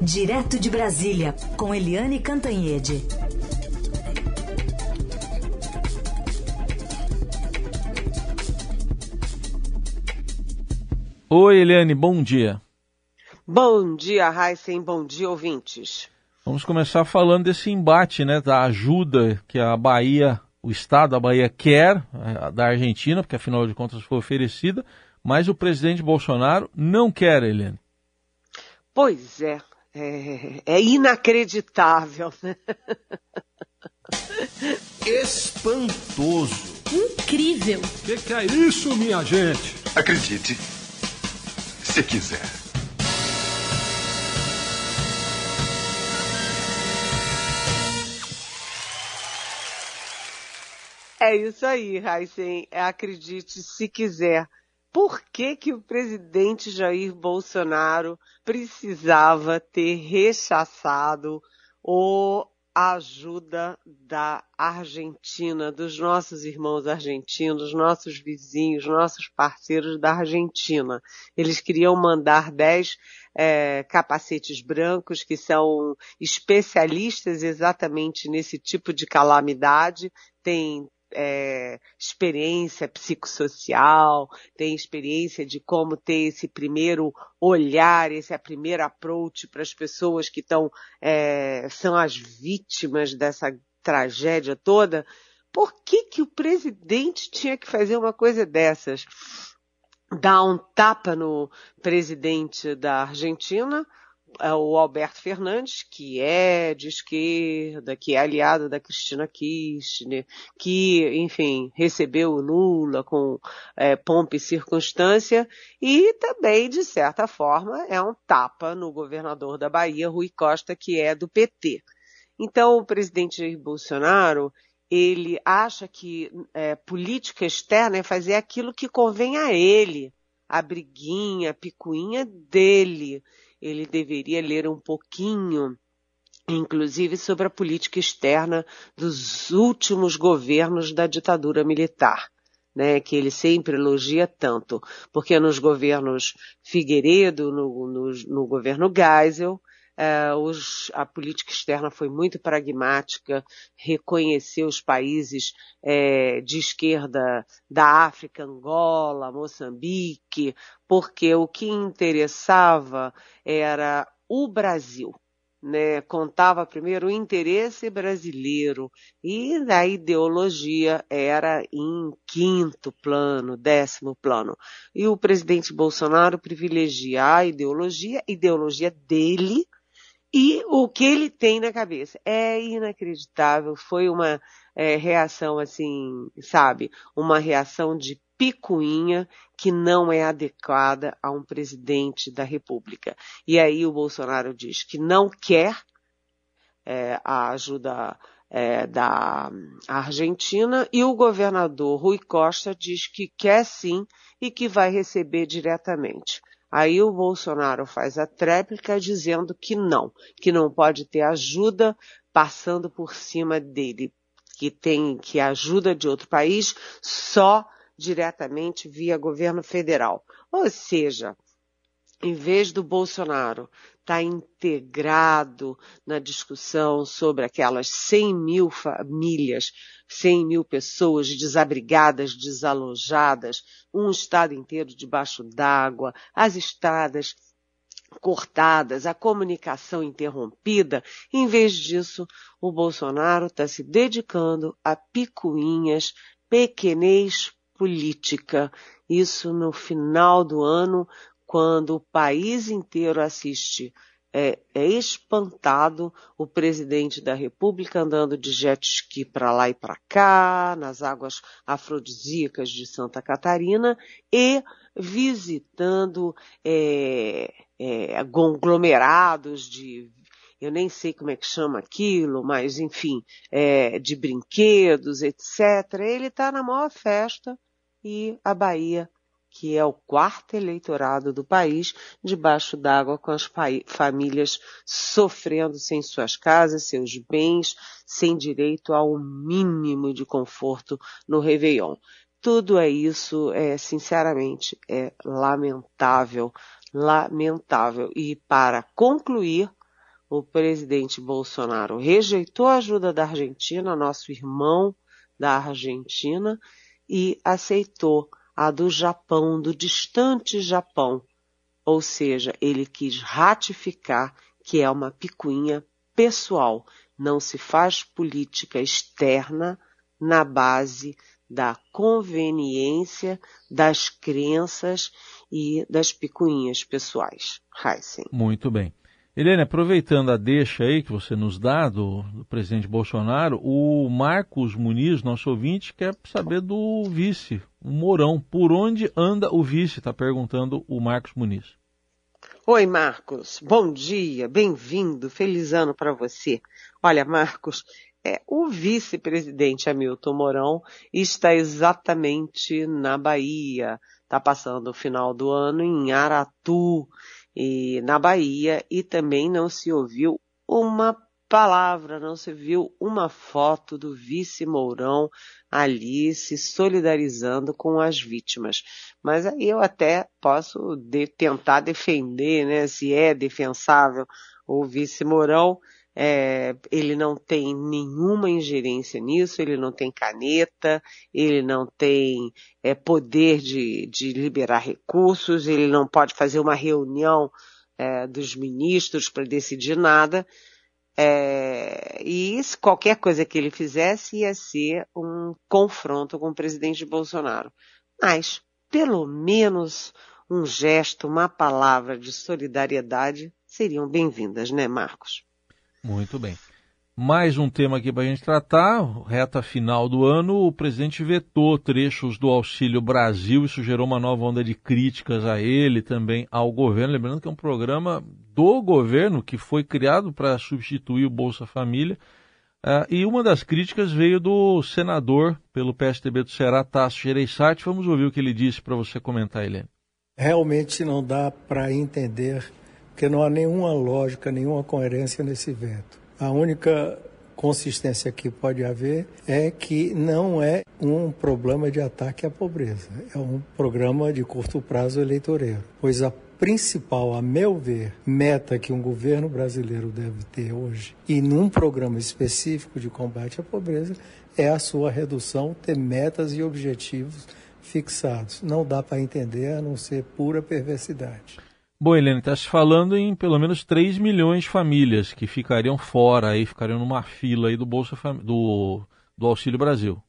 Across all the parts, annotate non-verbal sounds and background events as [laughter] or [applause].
Direto de Brasília, com Eliane Cantanhede. Oi, Eliane, bom dia. Bom dia, Heisen, bom dia, ouvintes. Vamos começar falando desse embate, né, da ajuda que a Bahia, o Estado da Bahia quer eh, da Argentina, porque afinal de contas foi oferecida, mas o presidente Bolsonaro não quer, Eliane. Pois é, é, é inacreditável, né? Espantoso. Incrível. O que, que é isso, minha gente? Acredite, se quiser. É isso aí, Heisen. Acredite se quiser. Por que, que o presidente Jair Bolsonaro precisava ter rechaçado o ajuda da Argentina, dos nossos irmãos argentinos, nossos vizinhos, nossos parceiros da Argentina. Eles queriam mandar 10 é, capacetes brancos que são especialistas exatamente nesse tipo de calamidade, tem é, experiência psicossocial, tem experiência de como ter esse primeiro olhar, esse primeiro approach para as pessoas que estão, é, são as vítimas dessa tragédia toda. Por que, que o presidente tinha que fazer uma coisa dessas? Dar um tapa no presidente da Argentina, o Alberto Fernandes, que é de esquerda, que é aliado da Cristina Kirchner, que, enfim, recebeu o Lula com é, pompa e circunstância, e também, de certa forma, é um tapa no governador da Bahia, Rui Costa, que é do PT. Então, o presidente Bolsonaro, ele acha que é, política externa é fazer aquilo que convém a ele, a briguinha, a picuinha dele ele deveria ler um pouquinho, inclusive sobre a política externa dos últimos governos da ditadura militar. Né, que ele sempre elogia tanto, porque nos governos Figueiredo, no, no, no governo Geisel, Uh, os, a política externa foi muito pragmática, reconheceu os países é, de esquerda da África, Angola, Moçambique, porque o que interessava era o Brasil. Né, contava primeiro o interesse brasileiro e a ideologia era em quinto plano, décimo plano. E o presidente Bolsonaro privilegia a ideologia, ideologia dele, e o que ele tem na cabeça é inacreditável. Foi uma é, reação assim, sabe? Uma reação de picuinha que não é adequada a um presidente da República. E aí o Bolsonaro diz que não quer é, a ajuda é, da Argentina e o governador Rui Costa diz que quer sim e que vai receber diretamente. Aí o Bolsonaro faz a tréplica dizendo que não, que não pode ter ajuda passando por cima dele, que tem que ajuda de outro país só diretamente via governo federal. Ou seja, em vez do Bolsonaro estar tá integrado na discussão sobre aquelas 100 mil famílias, 100 mil pessoas desabrigadas, desalojadas, um estado inteiro debaixo d'água, as estradas cortadas, a comunicação interrompida. Em vez disso, o Bolsonaro está se dedicando a picuinhas, pequenez política. Isso no final do ano, quando o país inteiro assiste é, é, espantado o presidente da República andando de jet ski para lá e para cá, nas águas afrodisíacas de Santa Catarina e visitando é, é, conglomerados de eu nem sei como é que chama aquilo, mas enfim, é, de brinquedos, etc. Ele está na maior festa e a Bahia que é o quarto eleitorado do país, debaixo d'água com as famílias sofrendo sem suas casas, seus bens, sem direito ao mínimo de conforto no Réveillon. Tudo é isso, é, sinceramente, é lamentável, lamentável. E para concluir, o presidente Bolsonaro rejeitou a ajuda da Argentina, nosso irmão da Argentina, e aceitou a do Japão, do distante Japão. Ou seja, ele quis ratificar que é uma picuinha pessoal. Não se faz política externa na base da conveniência, das crenças e das picuinhas pessoais. Heisen. Muito bem. Helene, aproveitando a deixa aí que você nos dá do, do, presidente Bolsonaro, o Marcos Muniz, nosso ouvinte, quer saber do vice, o Mourão. Por onde anda o vice? Está perguntando o Marcos Muniz. Oi, Marcos. Bom dia, bem-vindo, feliz ano para você. Olha, Marcos, é, o vice-presidente Hamilton Mourão está exatamente na Bahia. Está passando o final do ano em Aratu, e, na Bahia, e também não se ouviu uma palavra, não se viu uma foto do vice Mourão ali se solidarizando com as vítimas. Mas aí eu até posso de, tentar defender, né, se é defensável o vice Mourão, é, ele não tem nenhuma ingerência nisso, ele não tem caneta, ele não tem é, poder de, de, liberar recursos, ele não pode fazer uma reunião é, dos ministros para decidir nada. É, e qualquer coisa que ele fizesse ia ser um confronto com o presidente Bolsonaro. Mas, pelo menos, um gesto, uma palavra de solidariedade seriam bem-vindas, né, Marcos? Muito bem. Mais um tema aqui para a gente tratar, reta final do ano, o presidente vetou trechos do Auxílio Brasil, isso gerou uma nova onda de críticas a ele, também ao governo, lembrando que é um programa do governo que foi criado para substituir o Bolsa Família, uh, e uma das críticas veio do senador pelo PSDB do Ceará, Tasso Gereissati, vamos ouvir o que ele disse para você comentar, Helene. Realmente não dá para entender porque não há nenhuma lógica, nenhuma coerência nesse veto. A única consistência que pode haver é que não é um problema de ataque à pobreza, é um programa de curto prazo eleitoreiro, pois a principal, a meu ver, meta que um governo brasileiro deve ter hoje, e num programa específico de combate à pobreza, é a sua redução, ter metas e objetivos fixados. Não dá para entender a não ser pura perversidade. Bom, Helene, está se falando em pelo menos 3 milhões de famílias que ficariam fora, aí, ficariam numa fila aí do Bolsa Fam... do, do Auxílio Brasil.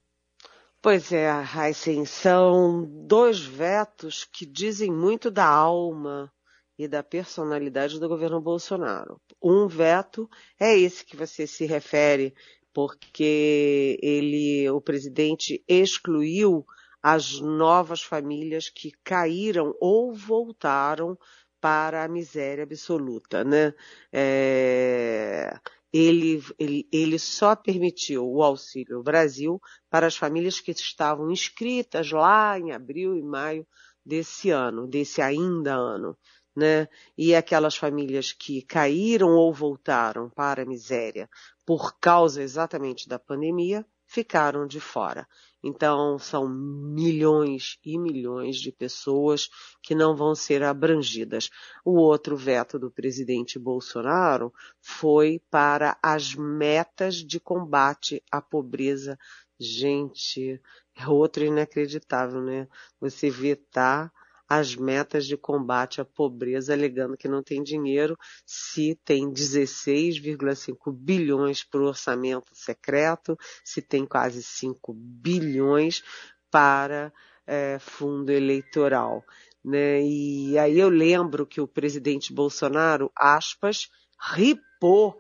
Pois é, Heisen, são dois vetos que dizem muito da alma e da personalidade do governo Bolsonaro. Um veto é esse que você se refere, porque ele, o presidente excluiu as novas famílias que caíram ou voltaram para a miséria absoluta, né? É, ele, ele, ele só permitiu o Auxílio Brasil para as famílias que estavam inscritas lá em abril e maio desse ano, desse ainda ano, né? E aquelas famílias que caíram ou voltaram para a miséria por causa exatamente da pandemia ficaram de fora. Então, são milhões e milhões de pessoas que não vão ser abrangidas. O outro veto do presidente Bolsonaro foi para as metas de combate à pobreza. Gente, é outro inacreditável, né? Você vetar as metas de combate à pobreza, alegando que não tem dinheiro, se tem 16,5 bilhões para o orçamento secreto, se tem quase 5 bilhões para é, fundo eleitoral. Né? E aí eu lembro que o presidente Bolsonaro, aspas, ripou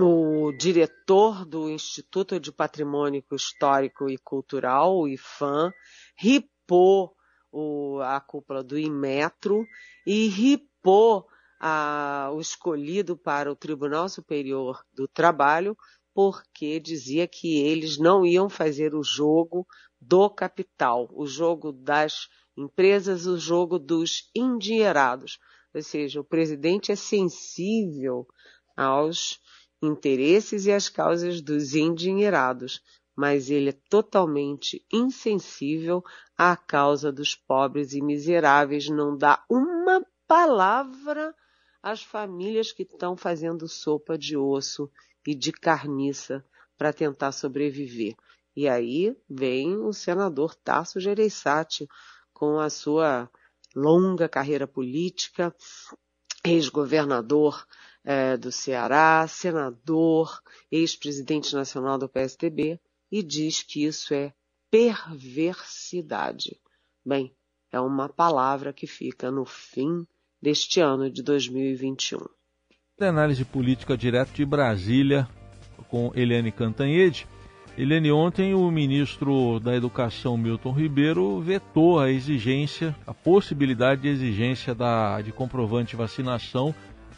o diretor do Instituto de Patrimônio Histórico e Cultural, o IFAM, ripou o, a cúpula do Inmetro e ripou a, o escolhido para o Tribunal Superior do Trabalho porque dizia que eles não iam fazer o jogo do capital, o jogo das empresas, o jogo dos endinheirados. Ou seja, o presidente é sensível aos interesses e às causas dos endinheirados mas ele é totalmente insensível à causa dos pobres e miseráveis, não dá uma palavra as famílias que estão fazendo sopa de osso e de carniça para tentar sobreviver. E aí vem o senador Tasso Gereissati com a sua longa carreira política, ex-governador é, do Ceará, senador, ex-presidente nacional do PSDB, e diz que isso é perversidade. Bem, é uma palavra que fica no fim deste ano de 2021. Análise política direto de Brasília com Eliane Cantanhede. Eliane, ontem o ministro da Educação, Milton Ribeiro, vetou a exigência, a possibilidade de exigência da, de comprovante de vacinação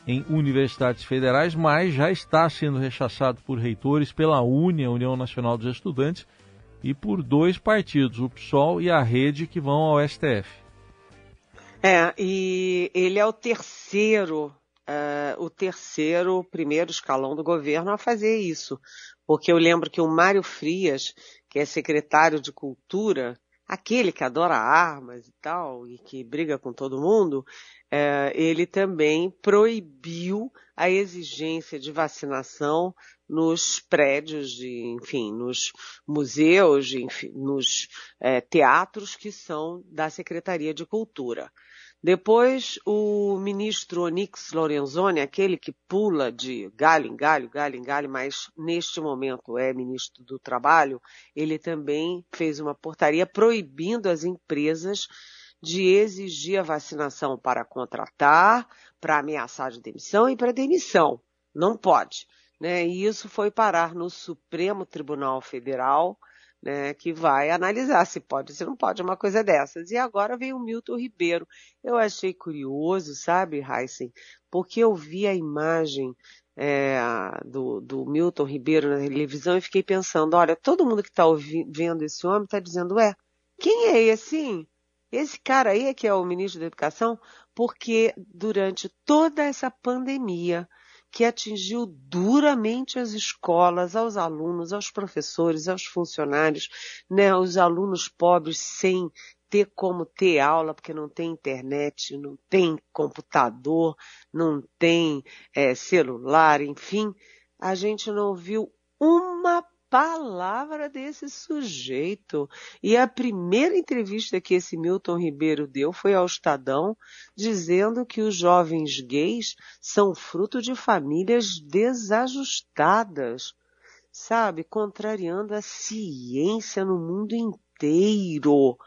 em universidades federais, mas já está sendo rechaçado por reitores, pela UNE, a União Nacional dos Estudantes, e por dois partidos, o PSOL e a Rede, que vão ao STF. É, e ele é o terceiro, uh, o terceiro, primeiro escalão do governo a fazer isso. Porque eu lembro que o Mário Frias, que é secretário de Cultura, aquele que adora armas e tal, e que briga com todo mundo, é, ele também proibiu a exigência de vacinação nos prédios, de, enfim, nos museus, enfim, nos é, teatros que são da Secretaria de Cultura. Depois, o ministro Onix Lorenzoni, aquele que pula de galho em galho, galho em galho, mas neste momento é ministro do Trabalho, ele também fez uma portaria proibindo as empresas de exigir a vacinação para contratar, para ameaçar de demissão e para demissão. Não pode. Né? E isso foi parar no Supremo Tribunal Federal, né, que vai analisar se pode, se não pode uma coisa dessas. E agora vem o Milton Ribeiro. Eu achei curioso, sabe, Heisen, porque eu vi a imagem é, do, do, Milton Ribeiro na televisão e fiquei pensando, olha, todo mundo que está vendo esse homem está dizendo, é, quem é esse? Esse cara aí é que é o ministro da Educação? Porque durante toda essa pandemia, que atingiu duramente as escolas, aos alunos, aos professores, aos funcionários, né, os alunos pobres sem ter como ter aula, porque não tem internet, não tem computador, não tem é, celular, enfim, a gente não viu uma palavra desse sujeito. E a primeira entrevista que esse Milton Ribeiro deu foi ao Estadão, dizendo que os jovens gays são fruto de famílias desajustadas, sabe? Contrariando a ciência no mundo inteiro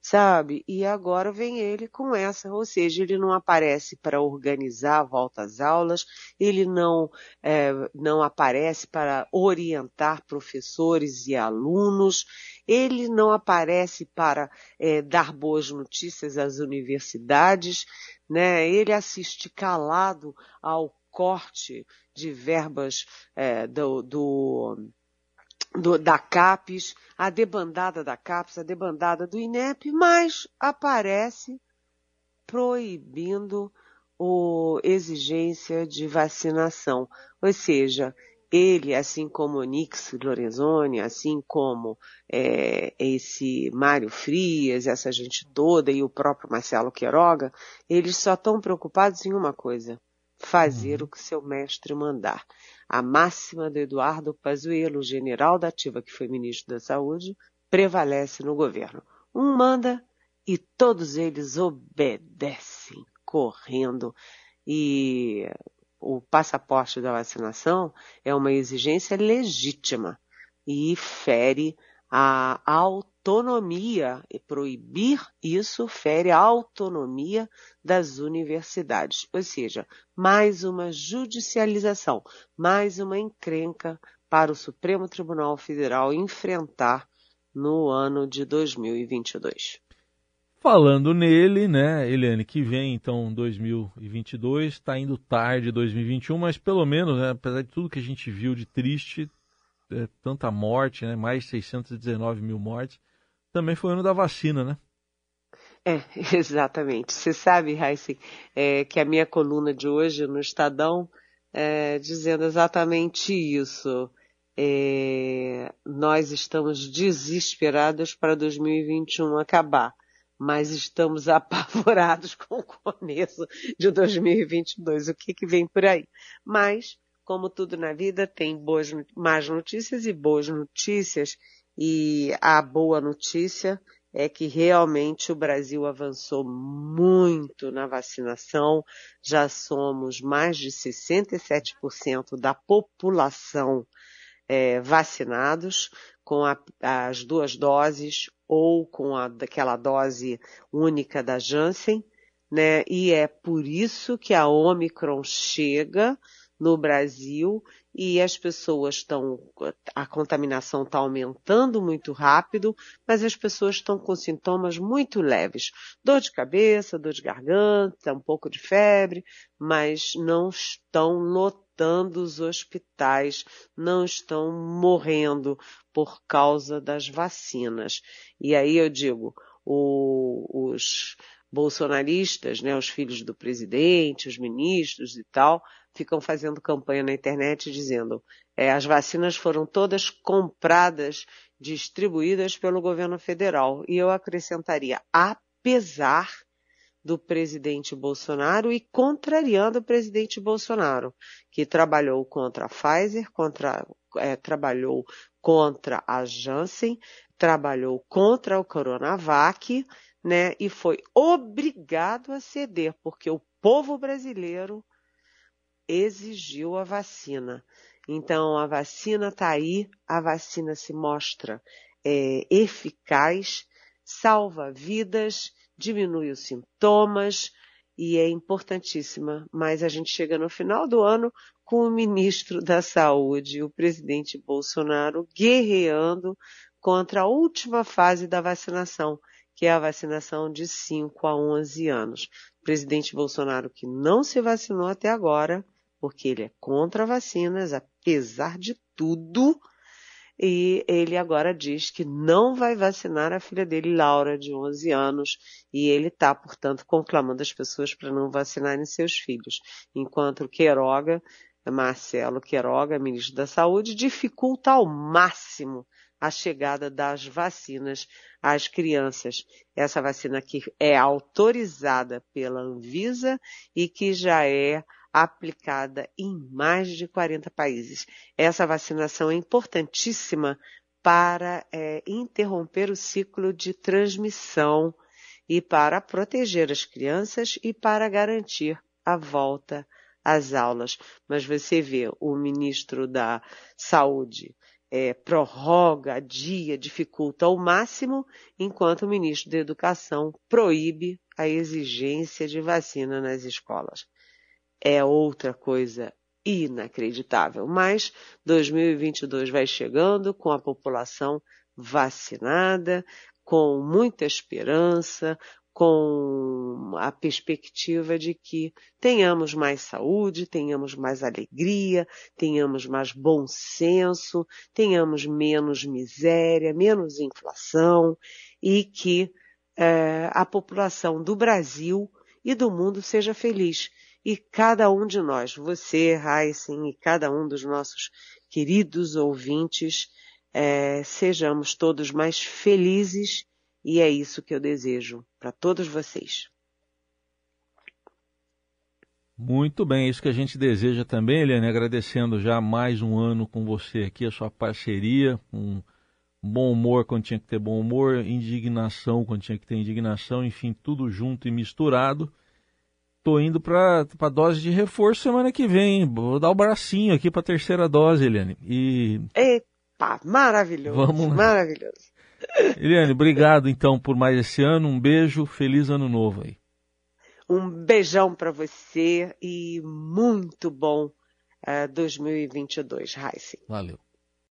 sabe? E agora vem ele com essa, ou seja, ele não aparece para organizar a volta às aulas, ele não, é, não aparece para orientar professores e alunos, ele não aparece para é, dar boas notícias às universidades, né? Ele assiste calado ao corte de verbas é, do, do do, da CAPES, a debandada da CAPES, a debandada do INEP, mas aparece proibindo a exigência de vacinação. Ou seja, ele, assim como o Nix Lorenzoni, assim como é, esse Mário Frias, essa gente toda e o próprio Marcelo Queiroga, eles só estão preocupados em uma coisa, fazer uhum. o que seu mestre mandar. A máxima do Eduardo Pazuello, general da ativa que foi ministro da Saúde, prevalece no governo. Um manda e todos eles obedecem, correndo. E o passaporte da vacinação é uma exigência legítima e fere a autonomia, e proibir isso fere a autonomia das universidades. Ou seja, mais uma judicialização, mais uma encrenca para o Supremo Tribunal Federal enfrentar no ano de 2022. Falando nele, né, Eliane, que vem então 2022, está indo tarde 2021, mas pelo menos, né, apesar de tudo que a gente viu de triste, é, tanta morte, né? mais 619 mil mortes, também foi o ano da vacina, né? É, [laughs] exatamente. Você sabe, Heisen, é, que a minha coluna de hoje no Estadão é dizendo exatamente isso. É, nós estamos desesperados para 2021 acabar. mas estamos [laughs] apavorados com o começo de 2022. O que, que vem por aí? Mas, como tudo na vida, tem boas, más notícias e boas notícias. E a boa notícia é que realmente o Brasil avançou muito na vacinação. Já somos mais de 67% da população é, vacinados com a, as duas doses ou com a, daquela dose única da Janssen, né? E é por isso que a Omicron chega no Brasil e as pessoas estão, a contaminação está aumentando muito rápido, mas as pessoas estão com sintomas muito leves. Dor de cabeça, dor de garganta, um pouco de febre, mas não estão lotando os hospitais, não estão morrendo por causa das vacinas. E aí eu digo, o, os bolsonaristas, né, os filhos do presidente, os ministros e tal, ficam fazendo campanha na internet dizendo é, as vacinas foram todas compradas, distribuídas pelo governo federal. E eu acrescentaria, apesar do presidente Bolsonaro e contrariando o presidente Bolsonaro, que trabalhou contra a Pfizer, contra, é, trabalhou contra a Janssen, trabalhou contra o Coronavac, né, e foi obrigado a ceder, porque o povo brasileiro exigiu a vacina. Então, a vacina está aí, a vacina se mostra é, eficaz, salva vidas, diminui os sintomas e é importantíssima. Mas a gente chega no final do ano com o ministro da Saúde, o presidente Bolsonaro, guerreando contra a última fase da vacinação, que é a vacinação de 5 a 11 anos. O presidente Bolsonaro, que não se vacinou até agora, porque ele é contra vacinas, apesar de tudo, e ele agora diz que não vai vacinar a filha dele, Laura, de 11 anos, e ele está, portanto, conclamando as pessoas para não vacinarem seus filhos, enquanto o Queiroga, Marcelo Queiroga, ministro da Saúde, dificulta ao máximo a chegada das vacinas às crianças. Essa vacina que é autorizada pela Anvisa e que já é aplicada em mais de 40 países. Essa vacinação é importantíssima para é, interromper o ciclo de transmissão e para proteger as crianças e para garantir a volta às aulas. Mas você vê o ministro da Saúde é, prorroga, dia, dificulta ao máximo, enquanto o ministro da Educação proíbe a exigência de vacina nas escolas é outra coisa inacreditável. Mas 2022 vai chegando com a população vacinada, com muita esperança, com a perspectiva de que tenhamos mais saúde, tenhamos mais alegria, tenhamos mais bom senso, tenhamos menos miséria, menos inflação e que é, a população do Brasil e do mundo seja feliz e cada um de nós, você, Heisen, e cada um dos nossos queridos ouvintes, é, sejamos todos mais felizes e é isso que eu desejo para todos vocês. Muito bem, é isso que a gente deseja também, Eliane, agradecendo já mais um ano com você aqui, a sua parceria, um bom humor quando tinha que ter bom humor, indignação quando tinha que ter indignação, enfim, tudo junto e misturado. Tô indo para a dose de reforço semana que vem. Vou dar o bracinho aqui para a terceira dose, Eliane. E... Epa, maravilhoso. Vamos lá. Maravilhoso. [laughs] Eliane, obrigado então por mais esse ano. Um beijo, feliz ano novo aí. Um beijão para você e muito bom uh, 2022, Raíssa. Valeu.